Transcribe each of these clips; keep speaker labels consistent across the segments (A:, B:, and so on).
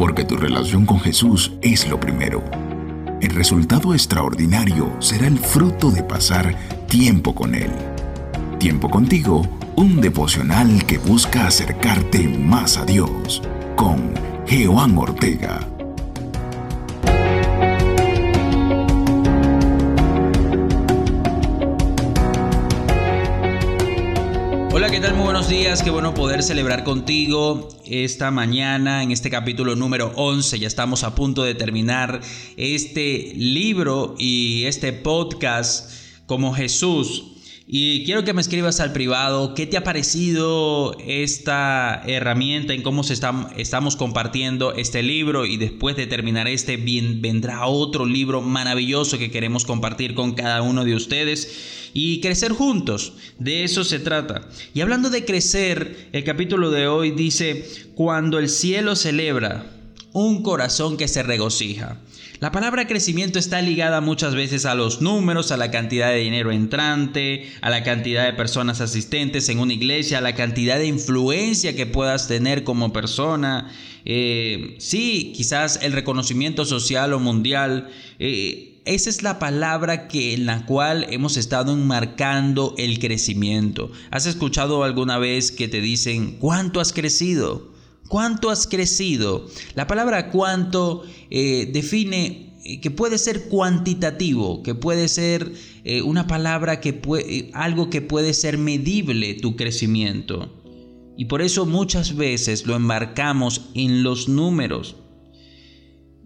A: porque tu relación con Jesús es lo primero. El resultado extraordinario será el fruto de pasar tiempo con Él. Tiempo contigo, un devocional que busca acercarte más a Dios con Jehová Ortega.
B: ¿Qué tal? Muy buenos días, qué bueno poder celebrar contigo esta mañana en este capítulo número 11. Ya estamos a punto de terminar este libro y este podcast como Jesús y quiero que me escribas al privado qué te ha parecido esta herramienta, en cómo se estamos compartiendo este libro y después de terminar este vendrá otro libro maravilloso que queremos compartir con cada uno de ustedes y crecer juntos. De eso se trata. Y hablando de crecer, el capítulo de hoy dice, cuando el cielo celebra, un corazón que se regocija. La palabra crecimiento está ligada muchas veces a los números, a la cantidad de dinero entrante, a la cantidad de personas asistentes en una iglesia, a la cantidad de influencia que puedas tener como persona. Eh, sí, quizás el reconocimiento social o mundial. Eh, esa es la palabra que, en la cual hemos estado enmarcando el crecimiento. ¿Has escuchado alguna vez que te dicen, ¿cuánto has crecido? ¿Cuánto has crecido? La palabra cuánto eh, define eh, que puede ser cuantitativo, que puede ser eh, una palabra que algo que puede ser medible tu crecimiento. Y por eso muchas veces lo embarcamos en los números.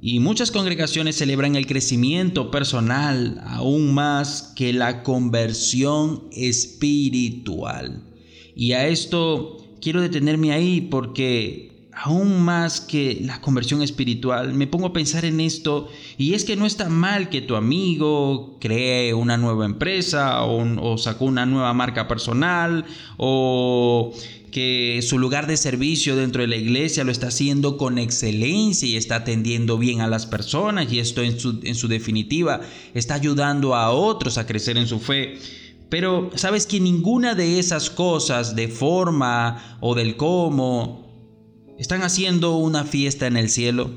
B: Y muchas congregaciones celebran el crecimiento personal aún más que la conversión espiritual. Y a esto quiero detenerme ahí porque aún más que la conversión espiritual, me pongo a pensar en esto y es que no está mal que tu amigo cree una nueva empresa o, sacó una nueva marca personal o que su lugar de servicio dentro de la iglesia lo está haciendo con excelencia y está atendiendo bien a las personas y esto en su, en su definitiva está ayudando a otros a crecer en su fe. Pero sabes que ninguna de esas cosas de forma o del cómo ¿Están haciendo una fiesta en el cielo?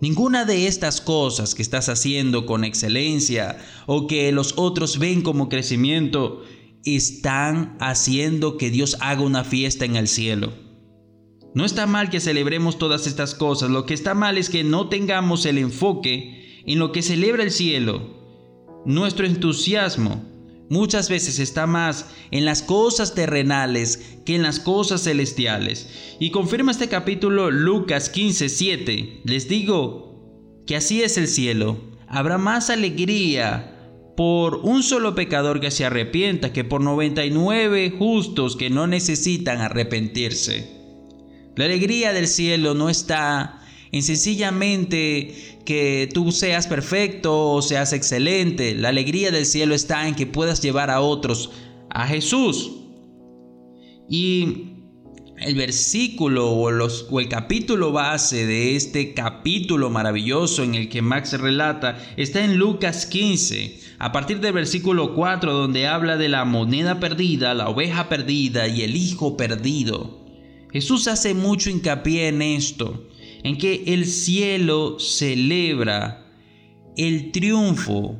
B: Ninguna de estas cosas que estás haciendo con excelencia o que los otros ven como crecimiento están haciendo que Dios haga una fiesta en el cielo. No está mal que celebremos todas estas cosas, lo que está mal es que no tengamos el enfoque en lo que celebra el cielo. Nuestro entusiasmo muchas veces está más en las cosas terrenales que en las cosas celestiales. Y confirma este capítulo Lucas 15, 7. Les digo que así es el cielo. Habrá más alegría por un solo pecador que se arrepienta que por 99 justos que no necesitan arrepentirse. La alegría del cielo no está en sencillamente que tú seas perfecto o seas excelente. La alegría del cielo está en que puedas llevar a otros a Jesús. Y el versículo o, los, o, el capítulo base de este capítulo maravilloso en el que Max relata está en Lucas 15, a partir del versículo 4 donde habla de la moneda perdida, la oveja perdida y el hijo perdido. Jesús hace mucho hincapié en esto en que el cielo celebra el triunfo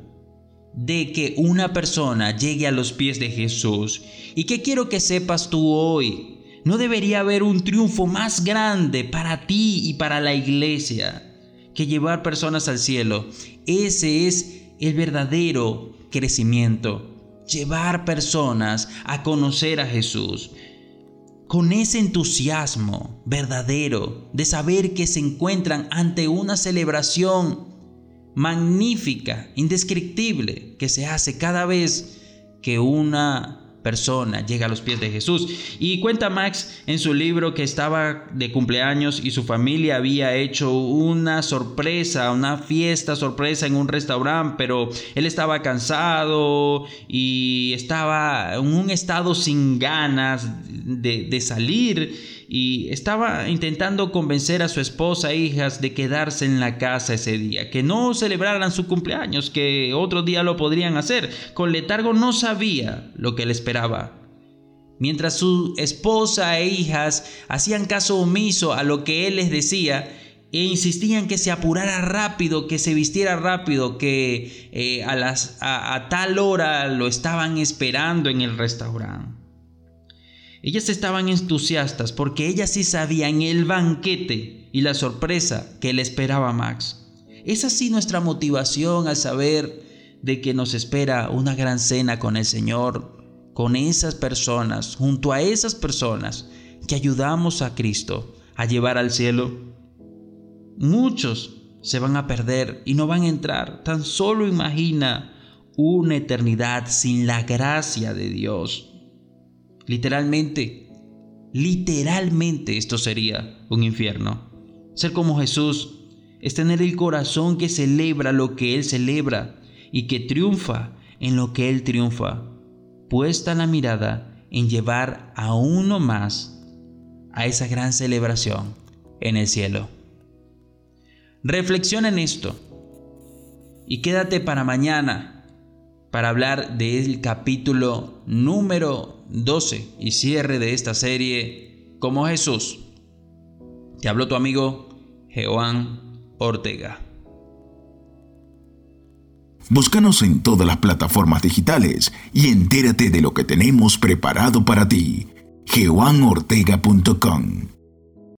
B: de que una persona llegue a los pies de Jesús. ¿Y qué quiero que sepas tú hoy? No debería haber un triunfo más grande para ti y para la iglesia que llevar personas al cielo. Ese es el verdadero crecimiento. Llevar personas a conocer a Jesús con ese entusiasmo verdadero de saber que se encuentran ante una celebración magnífica, indescriptible, que se hace cada vez que una persona llega a los pies de Jesús. Y cuenta Max en su libro que estaba de cumpleaños y su familia había hecho una sorpresa, una fiesta sorpresa en un restaurante, pero él estaba cansado y estaba en un estado sin ganas de, salir y estaba intentando convencer a su esposa e hijas de quedarse en la casa ese día, que no celebraran su cumpleaños, que otro día lo podrían hacer. Con letargo no sabía lo que le esperaba. Mientras su esposa e hijas hacían caso omiso a lo que él les decía, e insistían que se apurara rápido, que se vistiera rápido, que eh, a, las, a tal hora lo estaban esperando en el restaurante. Ellas estaban entusiastas porque ellas sí sabían el banquete y la sorpresa que le esperaba a Max. Es así nuestra motivación al saber de que nos espera una gran cena con el Señor, con esas personas, junto a esas personas que ayudamos a Cristo a llevar al cielo. Muchos se van a perder y no van a entrar. Tan solo imagina una eternidad sin la gracia de Dios. Literalmente, literalmente esto sería un infierno. Ser como Jesús es tener el corazón que celebra lo que Él celebra y que triunfa en lo que Él triunfa, puesta la mirada en llevar a uno más a esa gran celebración en el cielo. Reflexiona en esto y quédate para mañana para hablar del capítulo número 12 y cierre de esta serie como Jesús. Te habló tu amigo Joan Ortega.
A: Búscanos en todas las plataformas digitales y entérate de lo que tenemos preparado para ti. geoanortega.com